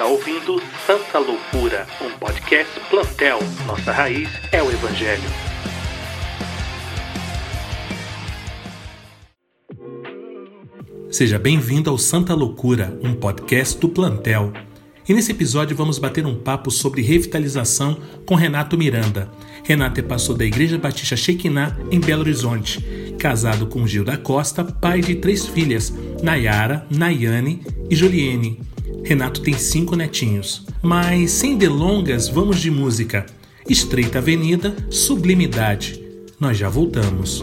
está ouvindo Santa Loucura, um podcast plantel. Nossa raiz é o Evangelho. Seja bem-vindo ao Santa Loucura, um podcast do plantel. E nesse episódio vamos bater um papo sobre revitalização com Renato Miranda. Renato é pastor da Igreja Batista Shekinah em Belo Horizonte, casado com Gil da Costa, pai de três filhas, Nayara, Nayane e Juliene. Renato tem cinco netinhos. Mas sem delongas, vamos de música. Estreita Avenida, Sublimidade. Nós já voltamos.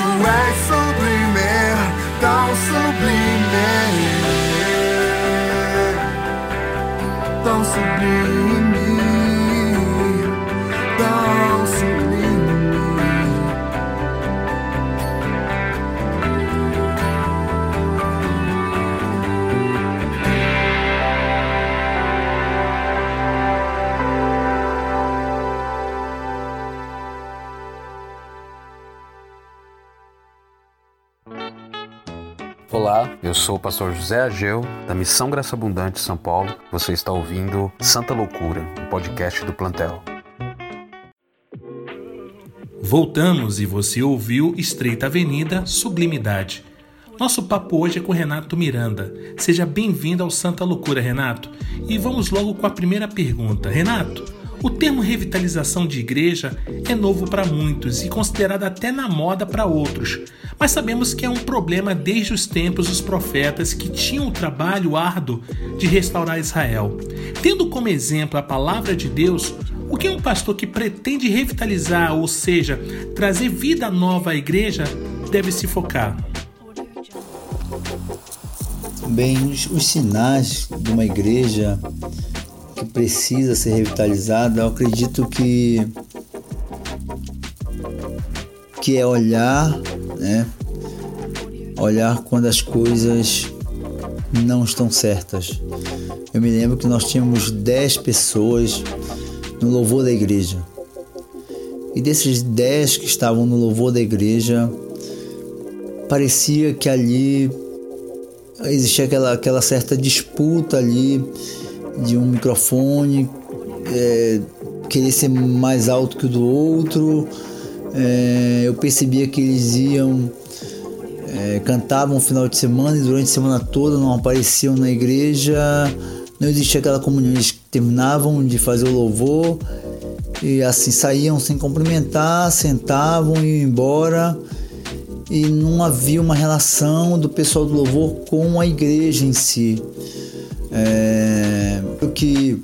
tu és sublime, tão sublime, tão sublime. Eu sou o pastor José Ageu, da Missão Graça Abundante São Paulo. Você está ouvindo Santa Loucura, um podcast do Plantel. Voltamos e você ouviu Estreita Avenida Sublimidade. Nosso papo hoje é com Renato Miranda. Seja bem-vindo ao Santa Loucura, Renato. E vamos logo com a primeira pergunta. Renato, o termo revitalização de igreja é novo para muitos e considerado até na moda para outros, mas sabemos que é um problema desde os tempos dos profetas que tinham o trabalho árduo de restaurar Israel. Tendo como exemplo a palavra de Deus, o que um pastor que pretende revitalizar, ou seja, trazer vida nova à igreja, deve se focar? Bem, os, os sinais de uma igreja que precisa ser revitalizada, eu acredito que que é olhar, né? Olhar quando as coisas não estão certas. Eu me lembro que nós tínhamos 10 pessoas no louvor da igreja. E desses 10 que estavam no louvor da igreja, parecia que ali existia aquela, aquela certa disputa ali de um microfone é, querer ser mais alto que o do outro. É, eu percebia que eles iam é, cantavam no final de semana e durante a semana toda não apareciam na igreja, não existia aquela comunhão. Eles terminavam de fazer o louvor e assim saíam sem cumprimentar, sentavam e iam embora e não havia uma relação do pessoal do louvor com a igreja em si. É, o que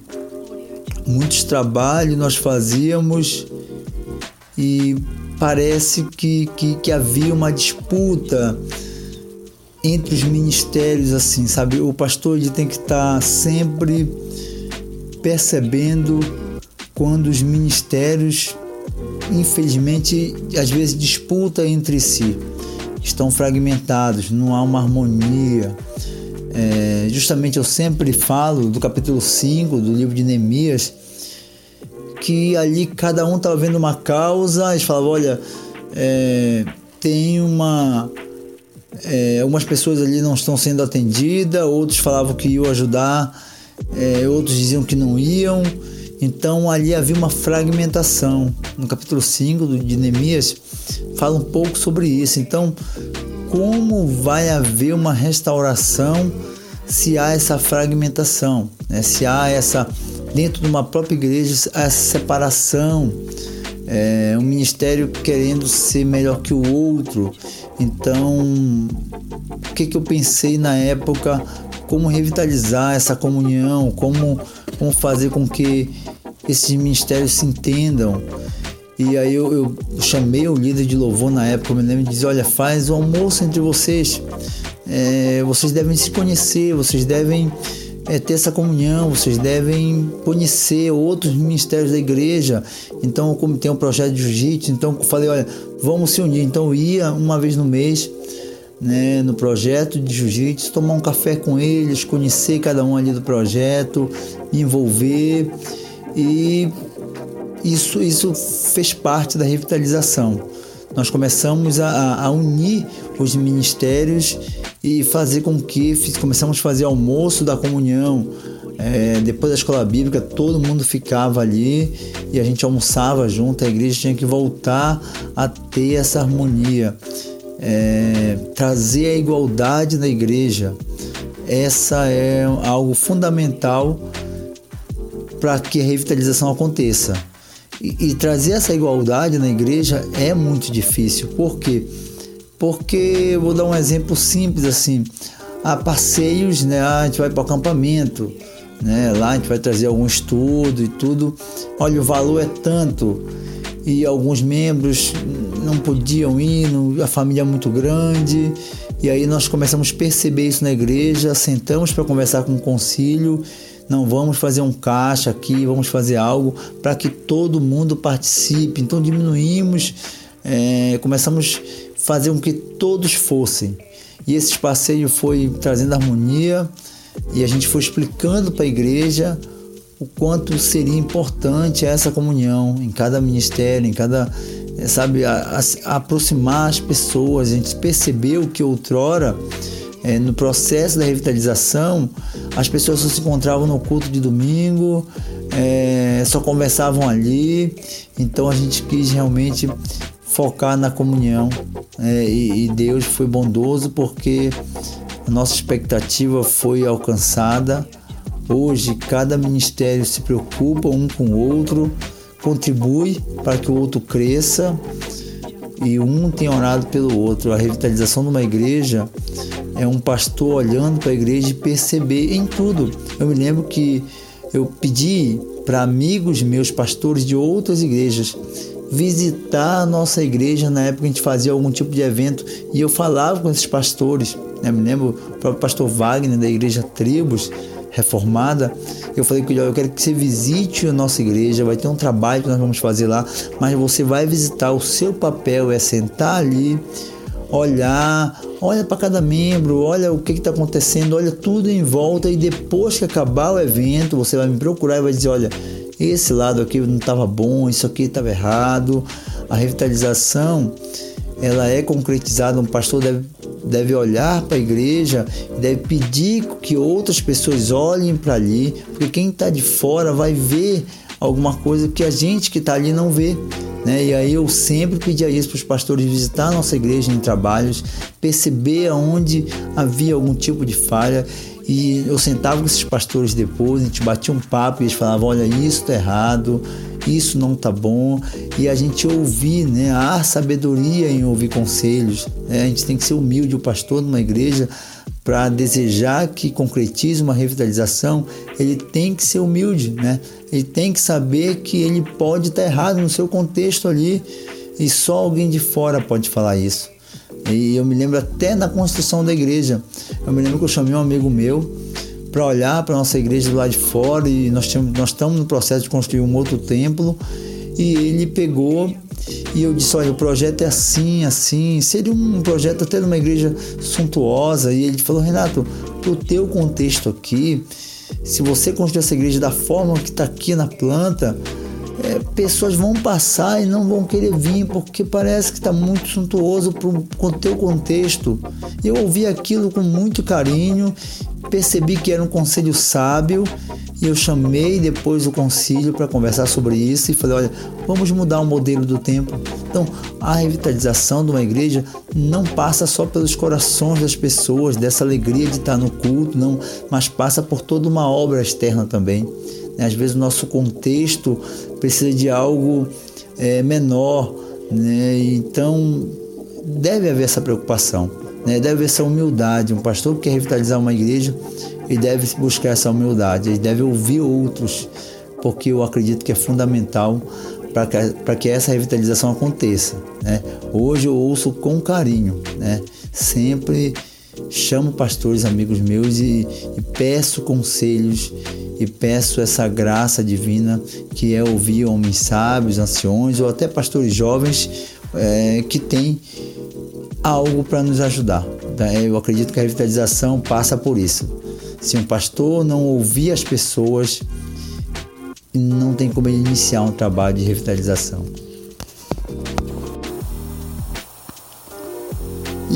muitos trabalhos nós fazíamos e parece que, que, que havia uma disputa entre os ministérios assim sabe? O pastor ele tem que estar sempre percebendo quando os ministérios infelizmente às vezes disputa entre si. Estão fragmentados não há uma harmonia é, justamente eu sempre falo do capítulo 5 do livro de Neemias que ali cada um estava vendo uma causa, eles falavam, olha, é, tem uma. É, algumas pessoas ali não estão sendo atendidas, outros falavam que iam ajudar, é, outros diziam que não iam. Então ali havia uma fragmentação. No capítulo 5 de Neemias fala um pouco sobre isso. Então, como vai haver uma restauração se há essa fragmentação, né? se há essa dentro de uma própria igreja essa separação, é, um ministério querendo ser melhor que o outro. Então, o que, que eu pensei na época? Como revitalizar essa comunhão? Como, como fazer com que esses ministérios se entendam? E aí eu, eu chamei o líder de louvor na época, eu me lembro, e disse, olha, faz o almoço entre vocês. É, vocês devem se conhecer, vocês devem é, ter essa comunhão, vocês devem conhecer outros ministérios da igreja. Então, como tem um projeto de jiu-jitsu, então eu falei, olha, vamos se unir. Então eu ia uma vez no mês né, no projeto de jiu-jitsu, tomar um café com eles, conhecer cada um ali do projeto, me envolver e isso, isso fez parte da revitalização. Nós começamos a, a unir os ministérios e fazer com que começamos a fazer almoço da comunhão. É, depois da escola bíblica, todo mundo ficava ali e a gente almoçava junto. A igreja tinha que voltar a ter essa harmonia, é, trazer a igualdade na igreja. Essa é algo fundamental para que a revitalização aconteça. E, e, trazer essa igualdade na igreja é muito difícil. Por quê? Porque eu vou dar um exemplo simples assim. Há passeios, né? Ah, a gente vai para o acampamento, né? Lá a gente vai trazer algum estudo e tudo. Olha, o valor é tanto. E alguns membros não podiam ir, a família é muito grande. E aí nós começamos a perceber isso na igreja, sentamos para conversar com o concílio não vamos fazer um caixa aqui, vamos fazer algo para que todo mundo participe. Então diminuímos, é, começamos a fazer com que todos fossem. E esse passeio foi trazendo harmonia e a gente foi explicando para a igreja o quanto seria importante essa comunhão em cada ministério, em cada, sabe, a, a, a aproximar as pessoas. A gente percebeu que outrora É, no processo da revitalização, as pessoas só se encontravam no culto de domingo, é, só conversavam ali. Então a gente quis realmente focar na comunhão é, e, e Deus foi bondoso porque a nossa expectativa foi alcançada. Hoje cada ministério se preocupa um com o outro, contribui para que o outro cresça e um tem orado pelo outro. A revitalização de uma igreja é um pastor olhando para a igreja e perceber em tudo. Eu me lembro que eu pedi para amigos meus, pastores de outras igrejas, visitar a nossa igreja na época que a gente fazia algum tipo de evento e eu falava com esses pastores. Eu me lembro o próprio pastor Wagner da igreja Tribos reformada. Eu falei que eu quero que você visite a nossa igreja, vai ter um trabalho que nós vamos fazer lá, mas você vai visitar. O seu papel é sentar ali, olhar, olha para cada membro, olha o que está acontecendo, olha tudo em volta e depois que acabar o evento, você vai me procurar e vai dizer, olha, esse lado aqui não estava bom, isso aqui estava errado. A revitalização ela é concretizada, um pastor deve, deve olhar para a igreja deve pedir que outras pessoas olhem para ali, porque quem está de fora vai ver alguma coisa que a gente que está ali não vê. Né? E aí eu sempre pedia isso para os pastores visitar a nossa igreja em trabalhos, perceber aonde havia algum tipo de falha. E eu sentava com esses pastores depois, a gente batia um papo e eles falavam: olha, isso está errado, isso não está bom. E a gente ouvir, né? há sabedoria em ouvir conselhos. Né? A gente tem que ser humilde. O pastor de uma igreja, para desejar que concretize uma revitalização, ele tem que ser humilde, né? Ele tem que saber que ele pode estar errado no seu contexto ali e só alguém de fora pode falar isso. E eu me lembro até na construção da igreja. Eu me lembro que eu chamei um amigo meu para olhar para nossa igreja do lado de fora e nós, tínhamos, nós estamos no processo de construir um outro templo e ele pegou e eu disse, olha, o projeto é assim, assim, seria um projeto até de uma igreja suntuosa. E ele falou, Renato, o teu contexto aqui, se você construir essa igreja da forma que está aqui na planta, é, pessoas vão passar e não vão querer vir porque parece que está muito suntuoso para o teu contexto. Eu ouvi aquilo com muito carinho, percebi que era um conselho sábio e eu chamei depois o concílio para conversar sobre isso e falei: olha, vamos mudar o modelo do templo. Então, a revitalização de uma igreja não passa só pelos corações das pessoas, dessa alegria de estar no culto, não, mas passa por toda uma obra externa também. Às vezes o nosso contexto precisa de algo é, menor, né? então deve haver essa preocupação, né? deve haver essa humildade. Um pastor que quer revitalizar uma igreja, ele deve buscar essa humildade, ele deve ouvir outros, porque eu acredito que é fundamental para que, que essa revitalização aconteça. Né? Hoje eu ouço com carinho, né? sempre chamo pastores amigos meus e, e peço conselhos e peço essa graça divina que é ouvir homens sábios, anciões ou até pastores jovens é, que têm algo para nos ajudar. Tá? Eu acredito que a revitalização passa por isso. Se um pastor não ouvir as pessoas, não tem como ele iniciar um trabalho de revitalização.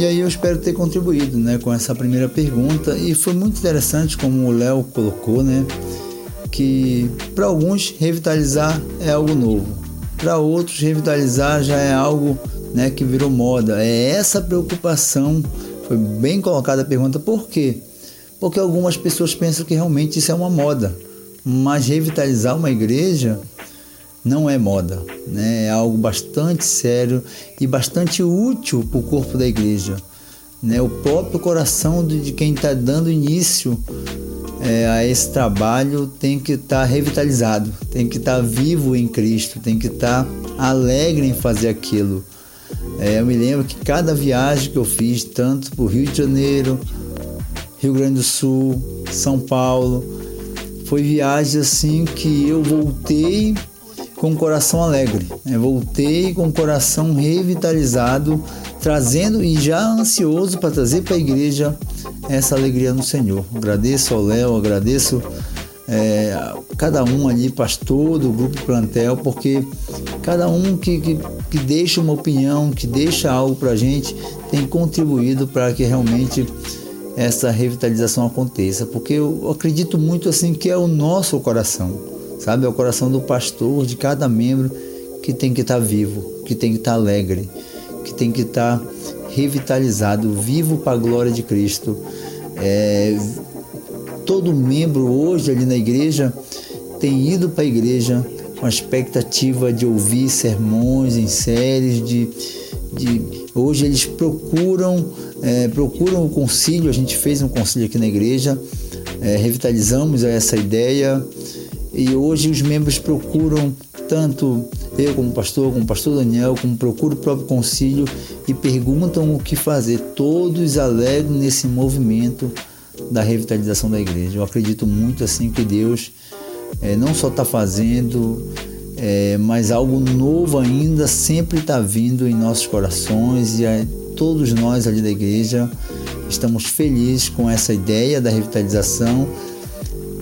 E aí eu espero ter contribuído né, com essa primeira pergunta e foi muito interessante como o Léo colocou, né, que para alguns revitalizar é algo novo, para outros revitalizar já é algo né, que virou moda. É essa preocupação, foi bem colocada a pergunta, por quê? Porque algumas pessoas pensam que realmente isso é uma moda, mas revitalizar uma igreja não é moda, né? é algo bastante sério e bastante útil para o corpo da igreja. Né? O próprio coração de quem está dando início é, a esse trabalho tem que estar tá revitalizado, tem que estar tá vivo em Cristo, tem que estar tá alegre em fazer aquilo. É, eu me lembro que cada viagem que eu fiz, tanto para o Rio de Janeiro, Rio Grande do Sul, São Paulo, foi viagem assim que eu voltei com o coração alegre. Né? Voltei com o coração revitalizado, trazendo e já ansioso para trazer para a igreja essa alegria no Senhor. Agradeço ao Léo, agradeço é, cada um ali, pastor do grupo plantel, porque cada um que, que, que deixa uma opinião, que deixa algo para a gente, tem contribuído para que realmente essa revitalização aconteça, porque eu acredito muito assim que é o nosso coração, sabe? É o coração do pastor, de cada membro que tem que estar vivo, que tem que estar alegre, que tem que estar revitalizado, vivo para a glória de Cristo. É, todo membro hoje ali na igreja tem ido para a igreja com a expectativa de ouvir sermões em séries, de, de hoje eles procuram é, procuram o concílio. A gente fez um concílio aqui na igreja, é, revitalizamos essa ideia e hoje os membros procuram tanto eu como pastor, como pastor Daniel, como procuro o próprio concílio e perguntam o que fazer. Todos alegram nesse movimento da revitalização da igreja. Eu acredito muito assim que Deus é, não só está fazendo, é, mas algo novo ainda sempre está vindo em nossos corações e é, todos nós ali da igreja estamos felizes com essa ideia da revitalização.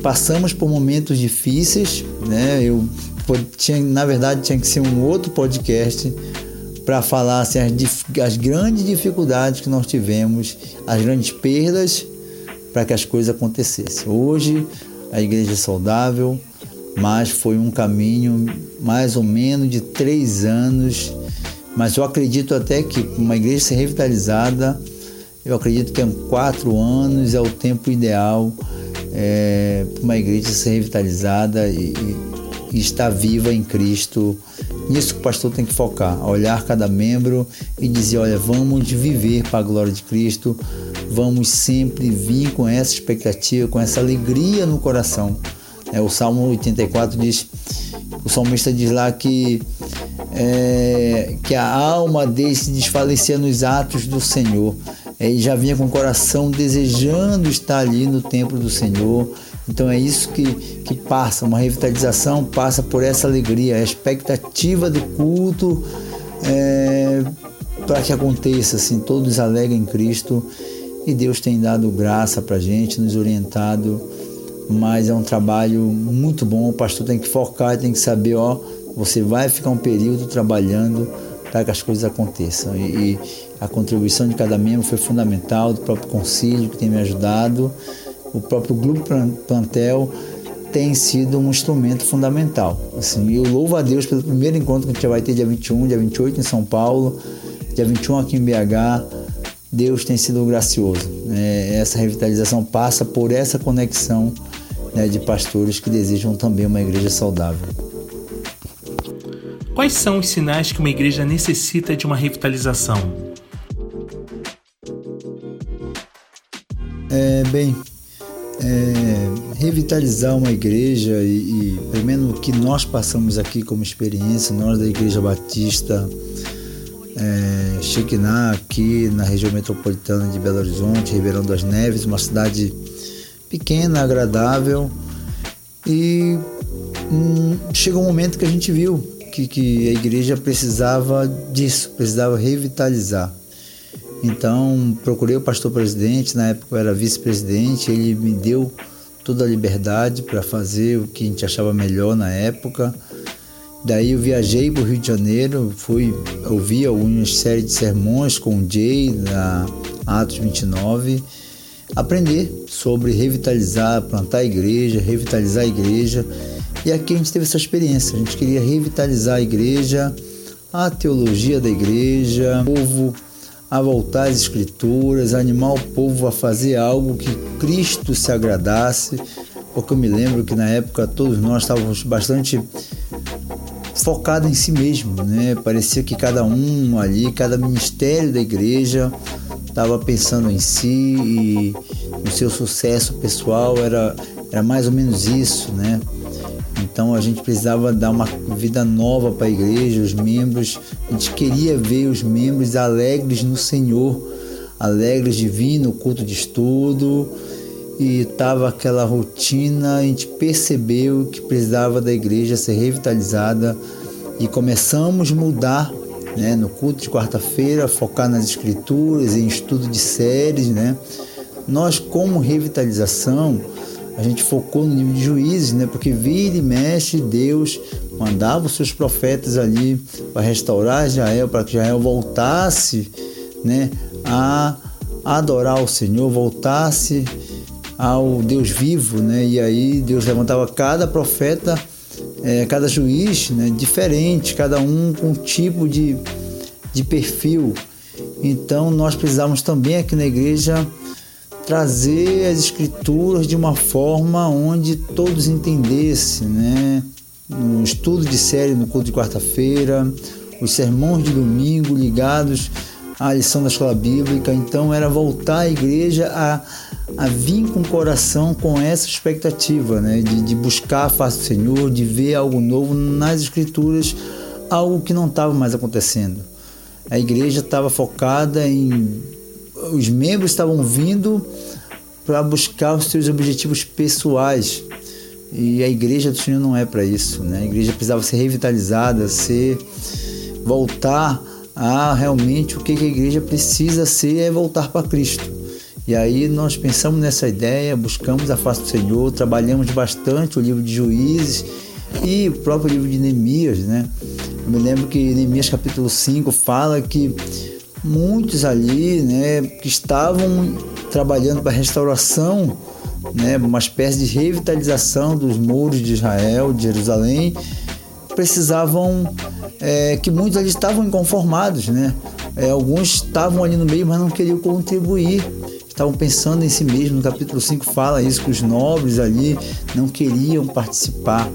Passamos por momentos difíceis, né? Eu tinha, na verdade tinha que ser um outro podcast para falar assim, as, as grandes dificuldades que nós tivemos, as grandes perdas para que as coisas acontecessem. Hoje a igreja é saudável, mas foi um caminho mais ou menos de três anos. Mas eu acredito até que uma igreja ser revitalizada, eu acredito que em quatro anos é o tempo ideal é, uma igreja ser revitalizada e, e estar viva em Cristo. Nisso que o pastor tem que focar, olhar cada membro e dizer, olha, vamos viver para a glória de Cristo, vamos sempre vir com essa expectativa, com essa alegria no coração. É, o Salmo 84 diz, o salmista diz lá que, é, que a alma dele se desfalecia nos atos do Senhor. É, ele já vinha com o coração desejando estar ali no templo do Senhor. Então é isso que, que passa, uma revitalização passa por essa alegria, a expectativa do culto é, para que aconteça, assim, todos alegrem em Cristo e Deus tem dado graça para a gente, nos orientado, mas é um trabalho muito bom, o pastor tem que focar, tem que saber, ó, você vai ficar um período trabalhando para que as coisas aconteçam e, e a contribuição de cada membro foi fundamental, do próprio conselho que tem me ajudado, o próprio grupo plantel tem sido um instrumento fundamental. Assim, eu louvo a Deus pelo primeiro encontro que a gente vai ter dia 21, dia 28 em São Paulo, dia 21 aqui em BH. Deus tem sido gracioso. É, essa revitalização passa por essa conexão né, de pastores que desejam também uma igreja saudável. Quais são os sinais que uma igreja necessita de uma revitalização? É, bem, é, revitalizar uma igreja e, e, pelo menos o que nós passamos aqui como experiência, nós da Igreja Batista é, Shekinah, aqui na região metropolitana de Belo Horizonte, Ribeirão das Neves, uma cidade pequena, agradável e hum, chegou um momento que a gente viu que, que a igreja precisava disso, precisava revitalizar. Então, procurei o pastor presidente, na época eu era vice-presidente, ele me deu toda a liberdade para fazer o que a gente achava melhor na época. Daí eu viajei para o Rio de Janeiro, fui ouvir algumas séries de sermões com o Jay na Atos 29, aprender sobre revitalizar, plantar a igreja, revitalizar a igreja. E aqui a gente teve essa experiência, a gente queria revitalizar a igreja, a teologia da igreja, o povo a voltar às escrituras, animar o povo a fazer algo que Cristo se agradasse, porque eu me lembro que na época todos nós estávamos bastante focados em si mesmo, né? Parecia que cada um ali, cada ministério da igreja estava pensando em si e no seu sucesso pessoal era, era mais ou menos isso, né? Então a gente precisava dar uma vida nova para a igreja, os membros. A gente queria ver os membros alegres no Senhor, alegres de vir no culto de estudo. E estava aquela rotina, a gente percebeu que precisava da igreja ser revitalizada e começamos a mudar né, no culto de quarta-feira, focar nas escrituras, em estudo de séries. Né? Nós, como revitalização, a gente focou no nível de juízes, né? Porque vira e mexe, Deus mandava os seus profetas ali para restaurar Israel, para que Israel voltasse, né? A, adorar o Senhor, voltar-se ao Deus vivo, né? E aí Deus levantava cada profeta, eh, cada juiz, né? Diferente, cada um com um tipo de, de perfil. Então nós precisamos também aqui na igreja trazer as escrituras de uma forma onde todos entendessem, né? No estudo de série no culto de quarta-feira, os sermões de domingo ligados à lição da escola bíblica. Então era voltar à igreja a, a vir com o coração com essa expectativa, né? De, de buscar a face do Senhor, de ver algo novo nas escrituras, algo que não estava mais acontecendo. A igreja estava focada em os membros estavam vindo para buscar os seus objetivos pessoais. E a igreja do Senhor não é para isso, né? A igreja precisava ser revitalizada, ser voltar a realmente o que a igreja precisa ser é voltar para Cristo. E aí nós pensamos nessa ideia, buscamos a face do Senhor, trabalhamos bastante o livro de Juízes e o próprio livro de Neemias, né? Eu me lembro que Neemias capítulo 5 fala que muitos ali, né, que estavam trabalhando para a restauração, né, uma espécie de revitalização dos muros de Israel, de Jerusalém, precisavam é, que muitos ali estavam inconformados, né? É, alguns estavam ali no meio, mas não queriam contribuir. Estavam pensando em si mesmo. No capítulo 5 fala isso, que os nobres ali não queriam participar,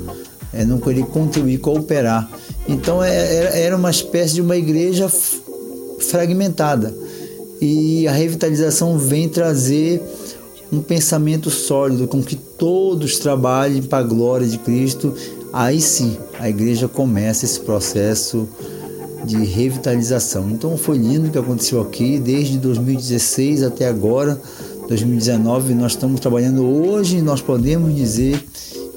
é, não queriam contribuir, cooperar. Então é, era uma espécie de uma igreja fragmentada. E a revitalização vem trazer um pensamento sólido, com que todos trabalhem para a glória de Cristo. Aí sim, a igreja começa esse processo de revitalização. Então foi lindo o que aconteceu aqui, desde 2016 até agora, 2019, nós estamos trabalhando hoje, nós podemos dizer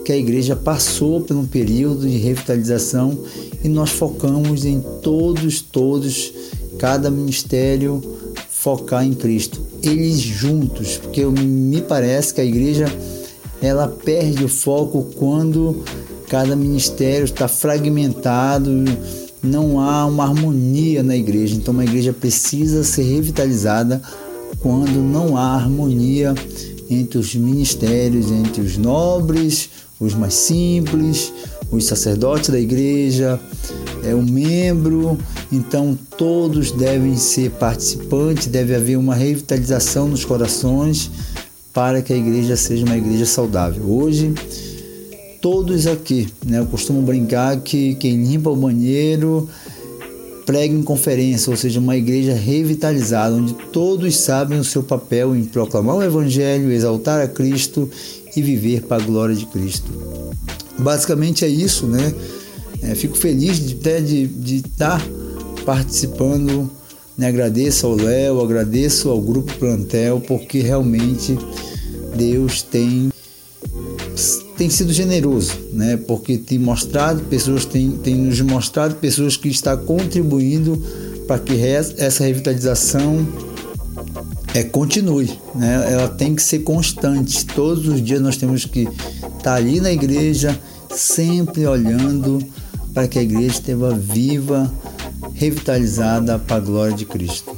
que a igreja passou por um período de revitalização e nós focamos em todos, todos, cada ministério focar em Cristo, eles juntos, porque me parece que a igreja ela perde o foco quando cada ministério está fragmentado, não há uma harmonia na igreja. Então, uma igreja precisa ser revitalizada quando não há harmonia entre os ministérios, entre os nobres, os mais simples, os sacerdotes da igreja, é o membro. Então, todos devem ser participantes, deve haver uma revitalização nos corações para que a igreja seja uma igreja saudável. Hoje, todos aqui, né? Eu costumo brincar que quem limpa o banheiro prega em conferência, ou seja, uma igreja revitalizada, onde todos sabem o seu papel em proclamar o Evangelho, exaltar a Cristo e viver para a glória de Cristo. Basicamente é isso, né? É, fico feliz de até de, de estar participando. Né? Agradeço ao Léo, agradeço ao Grupo Plantel, porque realmente Deus tem tem sido generoso, né? Porque tem mostrado pessoas, tem, tem nos mostrado pessoas que estão contribuindo para que essa revitalização é, continue, né? Ela tem que ser constante. Todos os dias nós temos que estar ali na igreja, sempre olhando para que a igreja esteja viva, revitalizada para a glória de Cristo.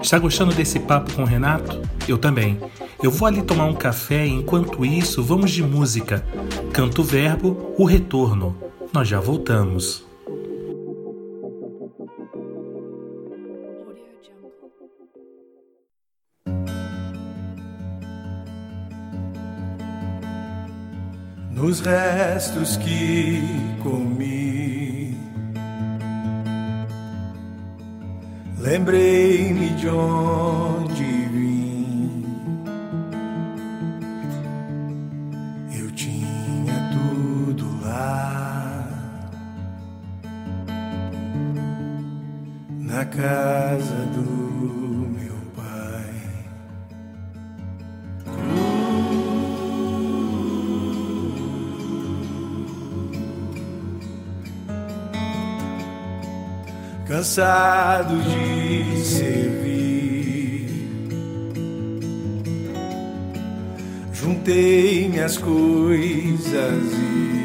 Está gostando desse papo com o Renato? Eu também. Eu vou ali tomar um café e enquanto isso vamos de música. Canto o verbo, o retorno. Nós já voltamos. Nos restos que comi, lembrei-me de onde cansado de servir. Juntei minhas coisas e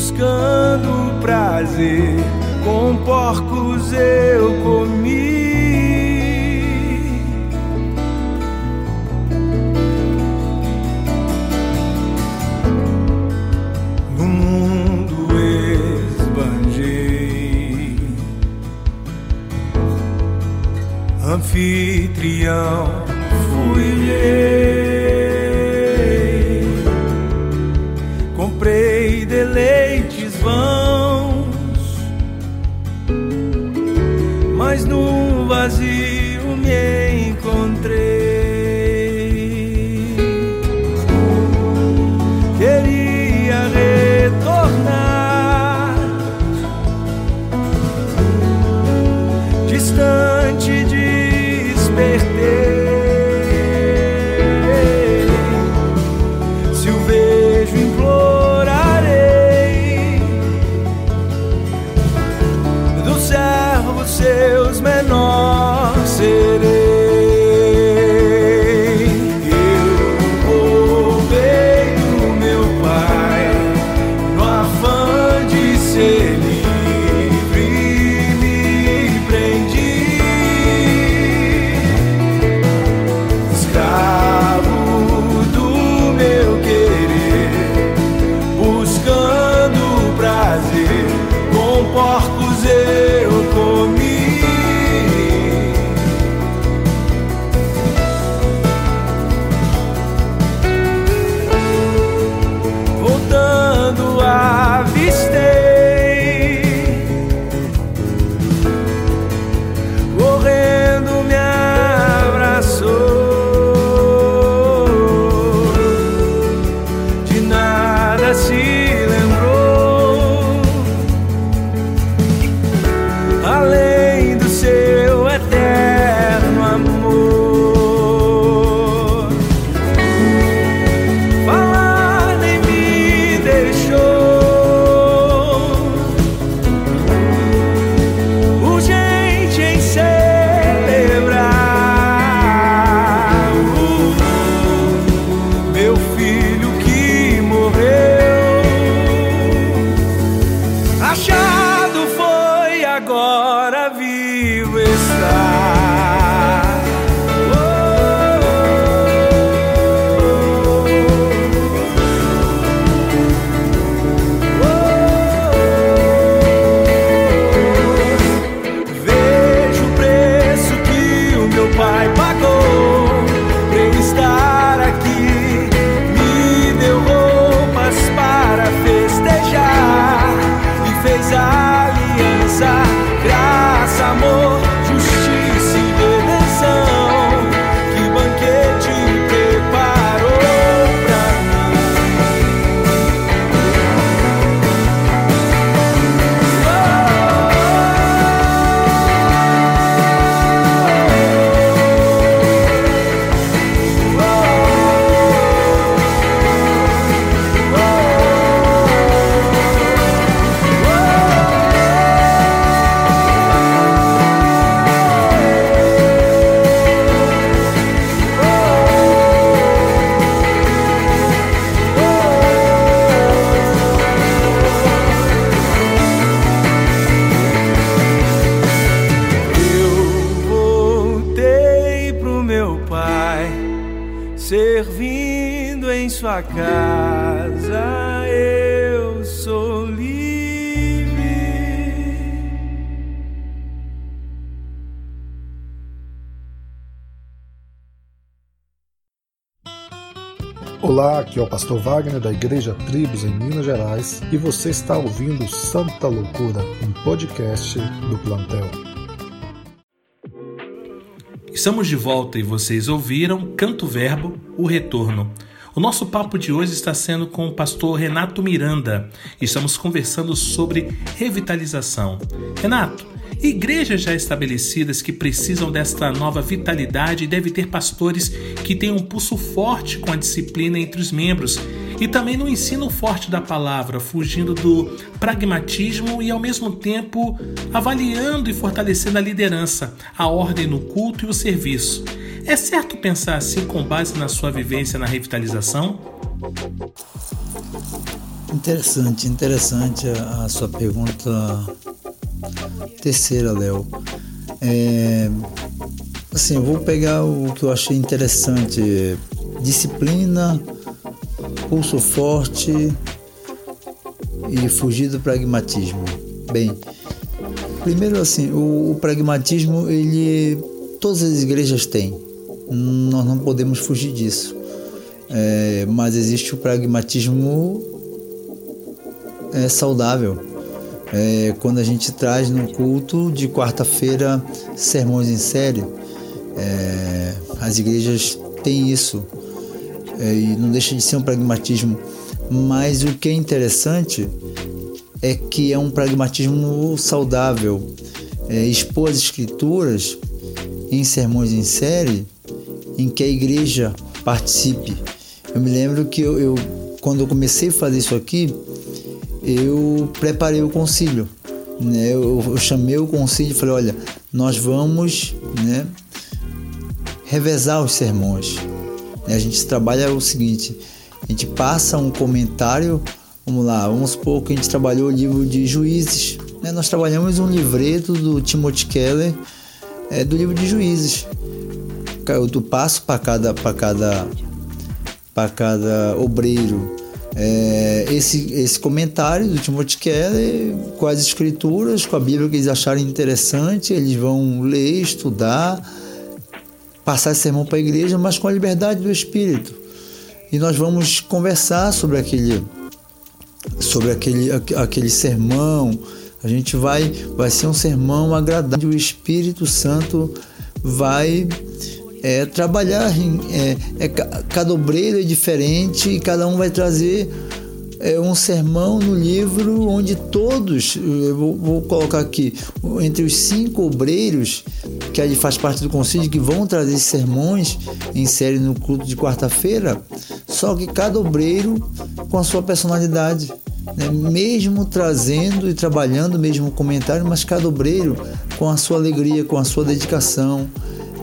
buscando prazer. Com porcos eu comi. No mundo esbanjei, anfitrião fui eu. Brasil. força, graça, amor. É o Pastor Wagner da Igreja Tribos em Minas Gerais e você está ouvindo Santa Loucura, um podcast do Plantel. Estamos de volta e vocês ouviram Canto Verbo, o Retorno. O nosso papo de hoje está sendo com o pastor Renato Miranda. Estamos conversando sobre revitalização. Renato, Igrejas já estabelecidas que precisam desta nova vitalidade devem ter pastores que tenham um pulso forte com a disciplina entre os membros e também no ensino forte da palavra, fugindo do pragmatismo e ao mesmo tempo avaliando e fortalecendo a liderança, a ordem no culto e o serviço. É certo pensar assim com base na sua vivência na revitalização? Interessante, interessante a, a sua pergunta terceira, Léo. É, assim, eu vou pegar o que eu achei interessante: disciplina, pulso forte e fugir do pragmatismo. Bem, primeiro assim, o, o pragmatismo ele todas as igrejas têm. Nós não podemos fugir disso. É, mas existe o pragmatismo é, saudável. É, quando a gente traz no culto de quarta-feira sermões em série, é, as igrejas têm isso é, e não deixa de ser um pragmatismo. Mas o que é interessante é que é um pragmatismo saudável. É, expor as escrituras em sermões em série em que a igreja participe. Eu me lembro que eu, eu quando eu comecei a fazer isso aqui, eu preparei o concílio. Né? Eu, eu chamei o concílio e falei, olha, nós vamos né, revezar os sermões. A gente trabalha o seguinte, a gente passa um comentário, vamos lá, vamos supor que a gente trabalhou o livro de Juízes. Né? Nós trabalhamos um livreto do Timothy Keller, é, do livro de Juízes. Eu passo para cada, para cada, para cada obreiro é, esse, esse comentário do Timothy Keller com as escrituras, com a Bíblia que eles acharem interessante, eles vão ler, estudar, passar esse sermão para a igreja, mas com a liberdade do Espírito. E nós vamos conversar sobre aquele, sobre aquele, aquele sermão. A gente vai, vai ser um sermão agradável. O Espírito Santo vai é, trabalhar é, é, cada obreiro é diferente e cada um vai trazer é, um sermão no livro onde todos, eu vou, vou, colocar aqui, entre os cinco obreiros que ali faz parte do conselho que vão trazer sermões em série no culto de quarta-feira, só que cada obreiro com a sua personalidade. Né? Mesmo trazendo e trabalhando mesmo comentário, mas cada obreiro com a sua alegria, com a sua dedicação,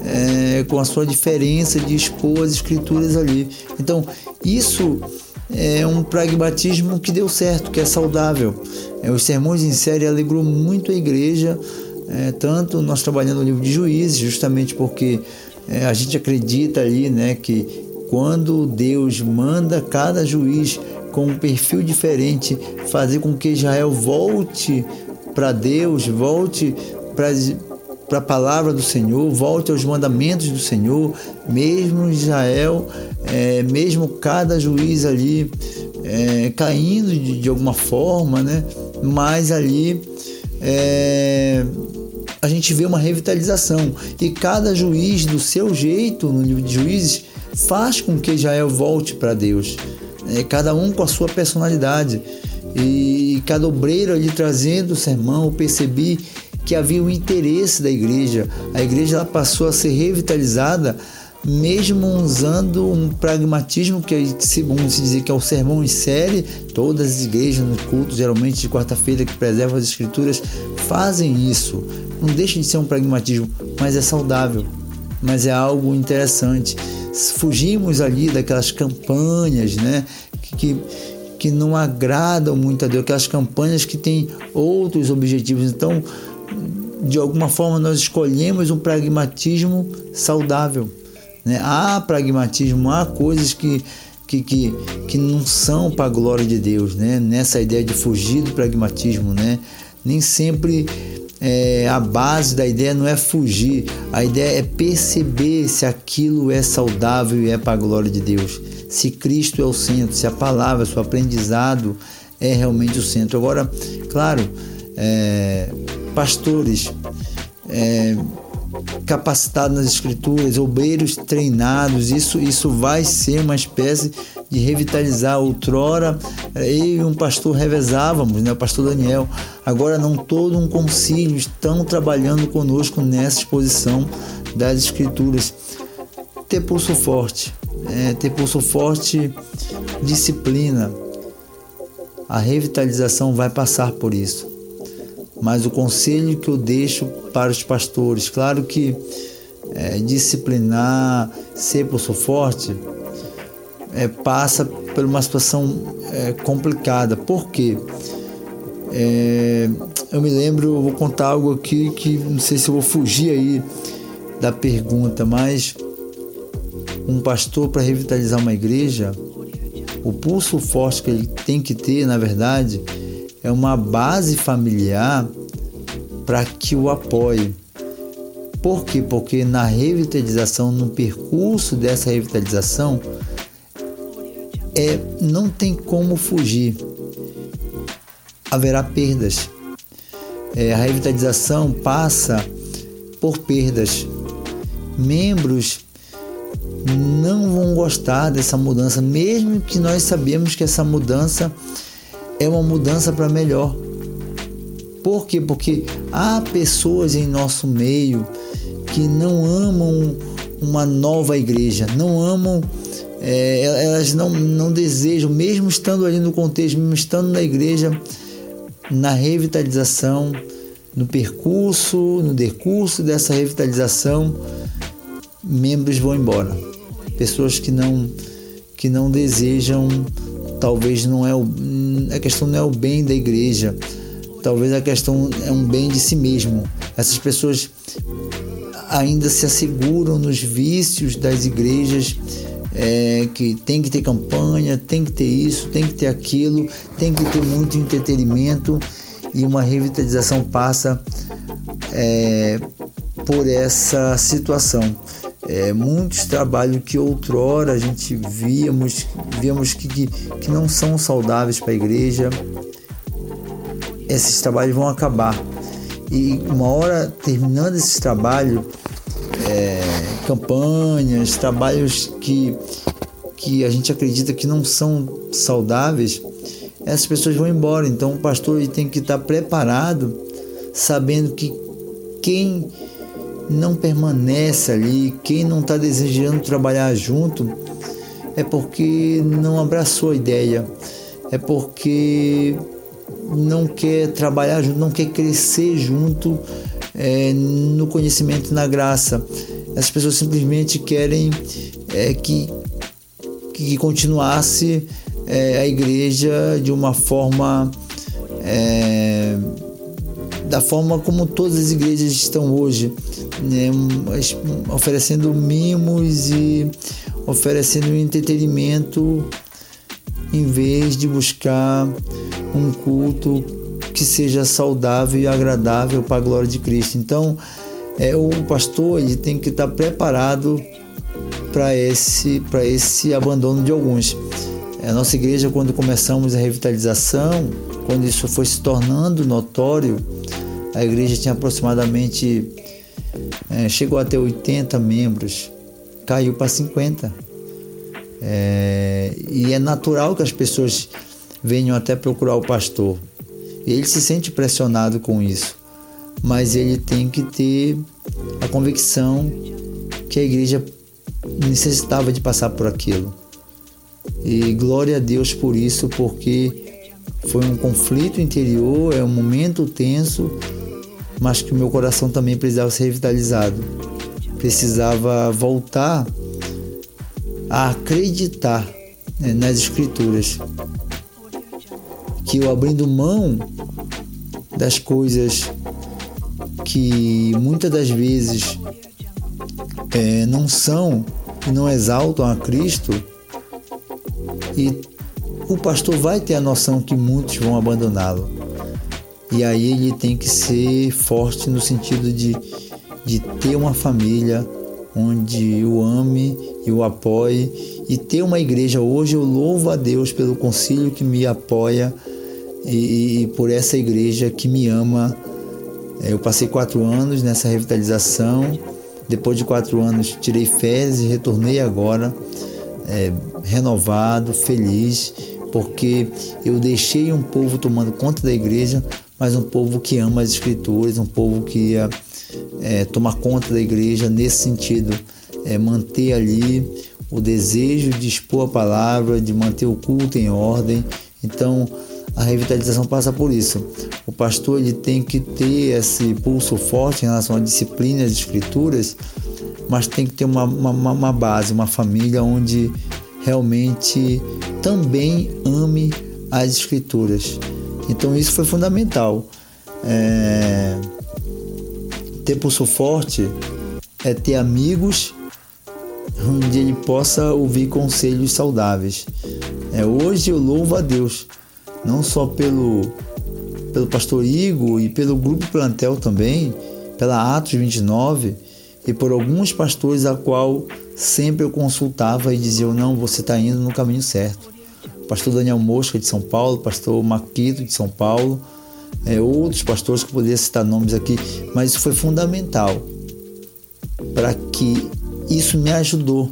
é, com a sua diferença de expor as escrituras ali. Então, isso é um pragmatismo que deu certo, que é saudável. É, os sermões em série alegrou muito a igreja, é, tanto nós trabalhando no livro de Juízes, justamente porque é, a gente acredita ali né, que quando Deus manda cada juiz com um perfil diferente fazer com que Israel volte para Deus, volte para a palavra do Senhor, volte aos mandamentos do Senhor, mesmo Israel, é, mesmo cada juiz ali é, caindo de, de, alguma forma, né? mas ali é, a gente vê uma revitalização. E cada juiz do seu jeito no livro de juízes faz com que Israel volte para Deus, é, cada um com a sua personalidade. E cada obreiro ali trazendo o sermão, eu percebi que havia o interesse da igreja. A igreja passou a ser revitalizada mesmo usando um pragmatismo que vamos dizer que é o sermão em série, todas as igrejas no culto, geralmente de quarta-feira, que preservam as escrituras, fazem isso. Não deixa de ser um pragmatismo, mas é saudável, mas é algo interessante. Fugimos ali daquelas campanhas, né, que, que não agradam muito a Deus, aquelas campanhas que têm outros objetivos. Então, de alguma forma nós escolhemos um pragmatismo saudável. Né? Há pragmatismo, há coisas que, que, que, que não são para a glória de Deus, né? nessa ideia de fugir do pragmatismo. Né? Nem sempre é, a base da ideia não é fugir, a ideia é perceber se aquilo é saudável e é para a glória de Deus. Se Cristo é o centro, se a palavra, se o aprendizado é realmente o centro. Agora, claro, é, pastores, é, capacitados nas escrituras, obreiros treinados, isso, isso vai ser uma espécie de revitalizar. Outrora, eu e um pastor revezávamos, né, o pastor Daniel. Agora não todo um concílio estão trabalhando conosco nessa exposição das escrituras. Ter pulso forte, é, ter pulso forte, disciplina. A revitalização vai passar por isso mas o conselho que eu deixo para os pastores, claro que é, disciplinar, ser pulso forte, é, passa por uma situação é, complicada. Por quê? É, eu me lembro, eu vou contar algo aqui que não sei se eu vou fugir aí da pergunta, mas um pastor para revitalizar uma igreja, o pulso forte que ele tem que ter, na verdade, é uma base familiar para que o apoie. Por quê? Porque na revitalização, no percurso dessa revitalização, é, não tem como fugir. Haverá perdas. É, a revitalização passa por perdas. Membros não vão gostar dessa mudança, mesmo que nós sabemos que essa mudança é uma mudança para melhor. Por quê? Porque há pessoas em nosso meio que não amam uma nova igreja, não amam, é, elas não, não desejam, mesmo estando ali no contexto, mesmo estando na igreja, na revitalização, no percurso, no decurso dessa revitalização, membros vão embora. Pessoas que não, que não desejam talvez não é o a questão não é o bem da igreja, talvez a questão é um bem de si mesmo. Essas pessoas ainda se asseguram nos vícios das igrejas é, que tem que ter campanha, tem que ter isso, tem que ter aquilo, tem que ter muito entretenimento. E uma revitalização passa é, por essa situação é, muitos trabalhos que outrora a gente víamos, víamos que, que, que não são saudáveis para a igreja, esses trabalhos vão acabar. E uma hora terminando esses trabalhos, é, campanhas, trabalhos que, que a gente acredita que não são saudáveis, essas pessoas vão embora. Então o pastor tem que estar preparado, sabendo que quem não permanece ali, quem não está desejando trabalhar junto, é porque não abraçou a ideia, é porque não quer trabalhar junto, não quer crescer junto é, no conhecimento e na graça. As pessoas simplesmente querem é, que, que continuasse é, a igreja de uma forma é, da forma como todas as igrejas estão hoje, né, oferecendo mimos e oferecendo entretenimento em vez de buscar um culto que seja saudável e agradável para a glória de Cristo. Então, é, o pastor ele tem que estar preparado para esse, esse abandono de alguns. A nossa igreja, quando começamos a revitalização, quando isso foi se tornando notório, a igreja tinha aproximadamente, é, chegou a ter 80 membros, caiu para 50. É, e é natural que as pessoas venham até procurar o pastor. Ele se sente pressionado com isso, mas ele tem que ter a convicção que a igreja necessitava de passar por aquilo. E glória a Deus por isso, porque foi um conflito interior, é um momento tenso, mas que o meu coração também precisava ser revitalizado. Precisava voltar a acreditar né, nas Escrituras. Que eu abrindo mão das coisas que muitas das vezes é, não são e não exaltam a Cristo, e o pastor vai ter a noção que muitos vão abandoná-lo. E aí ele tem que ser forte no sentido de, de ter uma família onde o ame e o apoie e ter uma igreja. Hoje eu louvo a Deus pelo concílio que me apoia e, e por essa igreja que me ama É, eu passei quatro anos nessa revitalização. Depois de quatro anos, tirei férias e retornei agora é, renovado, feliz, porque eu deixei um povo tomando conta da igreja, mas um povo que ama as escrituras, um povo que ia é, tomar conta da igreja nesse sentido, é, manter ali o desejo de expor a palavra, de manter o culto em ordem. Então, a revitalização passa por isso. O pastor ele tem que ter esse pulso forte em relação à disciplina das escrituras, mas tem que ter uma, uma, uma base, uma família onde realmente também ame as escrituras. Então isso foi fundamental. É... Ter pulso forte é ter amigos onde ele possa ouvir conselhos saudáveis. É, hoje eu louvo a Deus, não só pelo, pelo pastor Igor e pelo grupo plantel também, pela Atos 29 e por alguns pastores a qual sempre eu consultava e dizia, não, você está indo no caminho certo. Pastor Daniel Mosca de São Paulo, pastor Maquito de São Paulo, é, outros pastores que eu poderia citar nomes aqui, mas isso foi fundamental para que isso me ajudou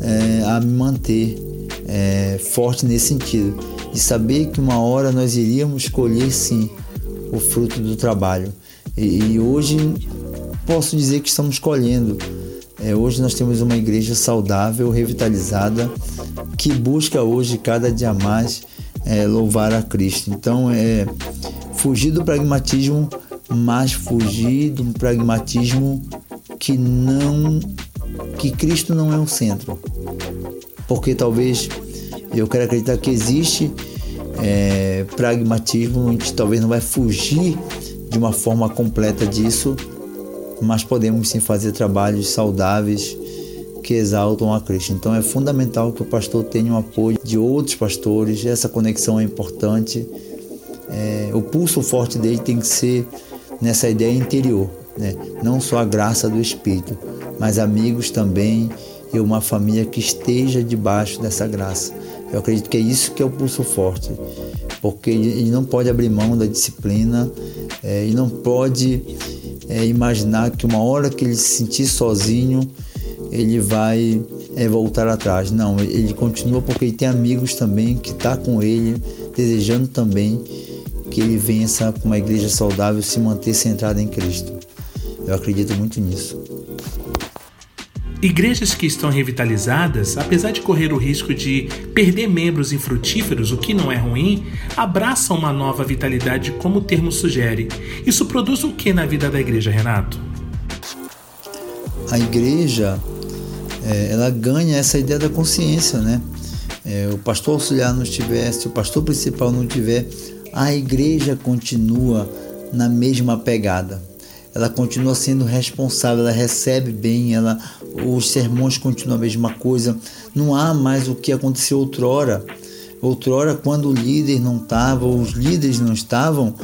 é, a me manter é, forte nesse sentido, de saber que uma hora nós iríamos colher sim o fruto do trabalho. E, e hoje posso dizer que estamos colhendo. É, hoje nós temos uma igreja saudável, revitalizada, que busca hoje cada dia mais é, louvar a Cristo. Então é fugir do pragmatismo, mas fugir do pragmatismo que não que Cristo não é o centro. Porque talvez eu quero acreditar que existe é, pragmatismo, a gente talvez não vai fugir de uma forma completa disso, mas podemos sim fazer trabalhos saudáveis que exaltam a Cristo. Então é fundamental que o pastor tenha o apoio de outros pastores, essa conexão é importante. É, o pulso forte dele tem que ser nessa ideia interior, né? não só a graça do Espírito, mas amigos também e uma família que esteja debaixo dessa graça. Eu acredito que é isso que é o pulso forte, porque ele não pode abrir mão da disciplina, é, ele não pode é, imaginar que uma hora que ele se sentir sozinho, ele vai é, voltar atrás. Não, ele continua porque ele tem amigos também que está com ele, desejando também que ele vença com uma igreja saudável, se manter centrada em Cristo. Eu acredito muito nisso. Igrejas que estão revitalizadas, apesar de correr o risco de perder membros infrutíferos, o que não é ruim, abraçam uma nova vitalidade, como o termo sugere. Isso produz o que na vida da igreja, Renato? A igreja, é, ela ganha essa ideia da consciência, né? É, o pastor auxiliar não estiver, se o pastor principal não tiver, a igreja continua na mesma pegada ela continua sendo responsável, ela recebe bem, ela, os sermões continuam a mesma coisa. Não há mais o que aconteceu outrora. Outrora, quando o líder não estava, os líderes não estavam,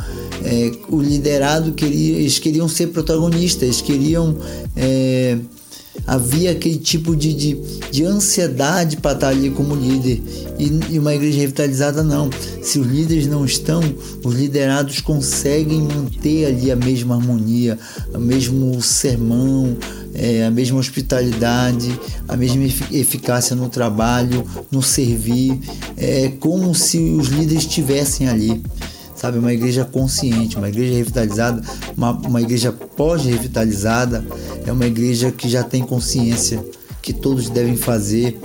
é, o liderado queria, eles queriam ser protagonistas, eles queriam. É, havia aquele tipo de, de, de ansiedade para estar ali como líder. E, e, uma igreja revitalizada não. Se os líderes não estão, os liderados conseguem manter ali a mesma harmonia, o mesmo sermão, é, a mesma hospitalidade, a mesma eficácia no trabalho, no servir. É como se os líderes estivessem ali sabe? Uma igreja consciente, uma igreja revitalizada, uma, uma igreja pós-revitalizada é uma igreja que já tem consciência que todos devem fazer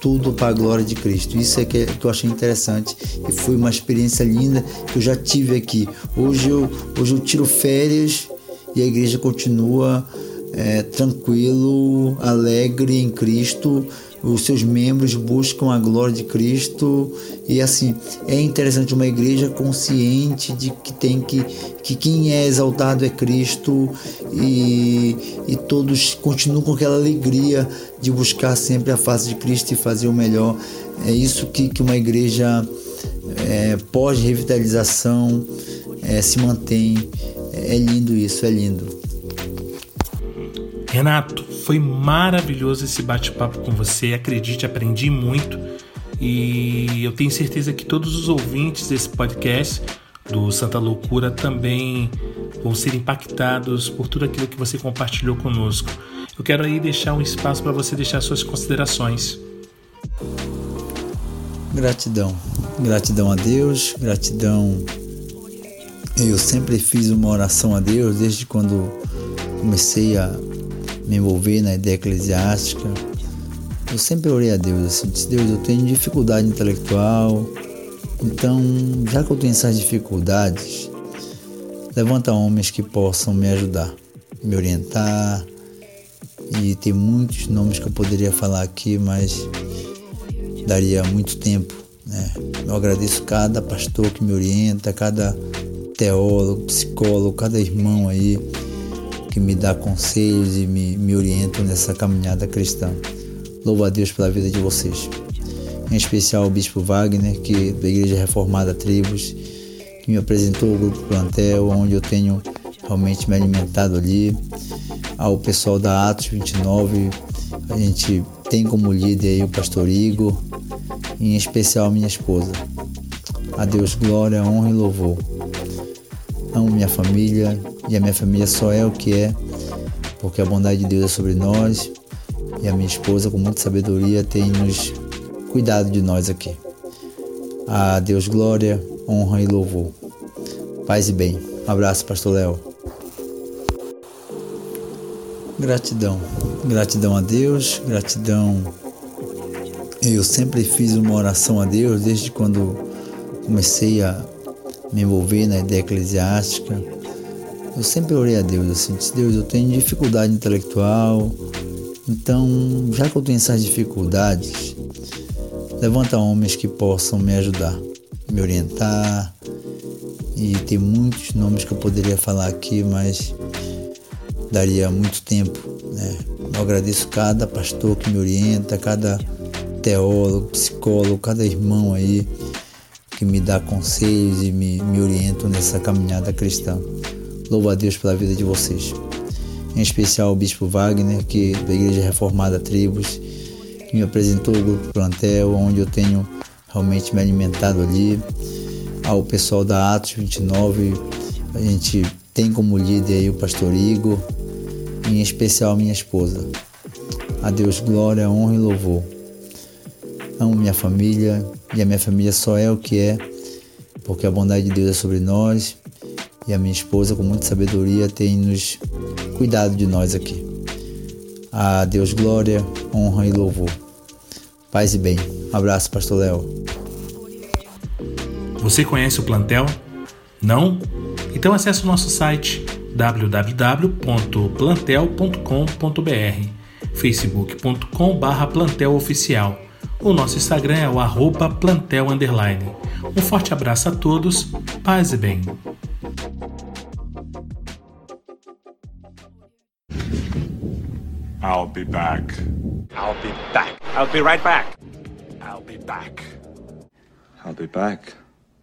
tudo para a glória de Cristo. Isso é que, é, que eu achei interessante e foi uma experiência linda que eu já tive aqui. Hoje eu, hoje eu tiro férias e a igreja continua é, tranquilo, alegre em Cristo, os seus membros buscam a glória de Cristo. E assim é interessante uma igreja consciente de que tem que que quem é exaltado é Cristo. E, e todos continuam com aquela alegria de buscar sempre a face de Cristo e fazer o melhor. É isso que, que uma igreja é, pós revitalização é, se mantém. É lindo isso é lindo. Renato, foi maravilhoso esse bate-papo com você. Acredite, aprendi muito. E eu tenho certeza que todos os ouvintes desse podcast do Santa Loucura também vão ser impactados por tudo aquilo que você compartilhou conosco. Eu quero aí deixar um espaço para você deixar suas considerações. Gratidão. Gratidão a Deus, gratidão. Eu sempre fiz uma oração a Deus desde quando comecei a me envolver na ideia eclesiástica. Eu sempre orei a Deus assim, Deus, eu tenho dificuldade intelectual, então, já que eu tenho essas dificuldades, levanta homens que possam me ajudar, me orientar. E tem muitos nomes que eu poderia falar aqui, mas daria muito tempo. Né? Eu agradeço cada pastor que me orienta, cada teólogo, psicólogo, cada irmão aí que me dá conselhos e me, me orientam nessa caminhada cristã. Louvo a Deus pela vida de vocês. Em especial o Bispo Wagner, que da Igreja Reformada Tribos, que me apresentou o grupo plantel, onde eu tenho realmente me alimentado ali. Ao pessoal da Atos 29, a gente tem como líder o pastor Igor, em especial minha esposa. A Deus glória, honra e louvor. Amo minha família e a minha família só é o que é, porque a bondade de Deus é sobre nós e a minha esposa, com muita sabedoria, tem nos cuidado de nós aqui. A Deus glória, honra e louvor. Paz e bem. Um abraço, Pastor Léo. Gratidão. Gratidão a Deus, gratidão. Eu sempre fiz uma oração a Deus desde quando comecei a me envolver na ideia eclesiástica. Eu sempre orei a Deus assim, disse, Deus, eu tenho dificuldade intelectual, então, já que eu tenho essas dificuldades, levanta homens que possam me ajudar, me orientar. E tem muitos nomes que eu poderia falar aqui, mas daria muito tempo. Né? Eu agradeço cada pastor que me orienta, cada teólogo, psicólogo, cada irmão aí que me dá conselhos e me, me orientam nessa caminhada cristã. Louvo a Deus pela vida de vocês. Em especial o Bispo Wagner, que da Igreja Reformada Tribos, que me apresentou o grupo plantel, onde eu tenho realmente me alimentado ali. Ao pessoal da Atos 29, a gente tem como líder aí o pastor Igor, em especial minha esposa. A Deus glória, honra e louvor. Amo minha família e a minha família só é o que é, porque a bondade de Deus é sobre nós e a minha esposa, com muita sabedoria, tem nos cuidado de nós aqui. A Deus glória, honra e louvor. Paz e bem. Um abraço, Pastor Léo. Você conhece o plantel? Não? Então acesse o nosso site www.plantel.com.br facebook.com.br planteloficial O nosso Instagram é o arroba plantel underline. Um forte abraço a todos, paz e bem. I'll be back. I'll be back. I'll be right back. I'll be back. I'll be back.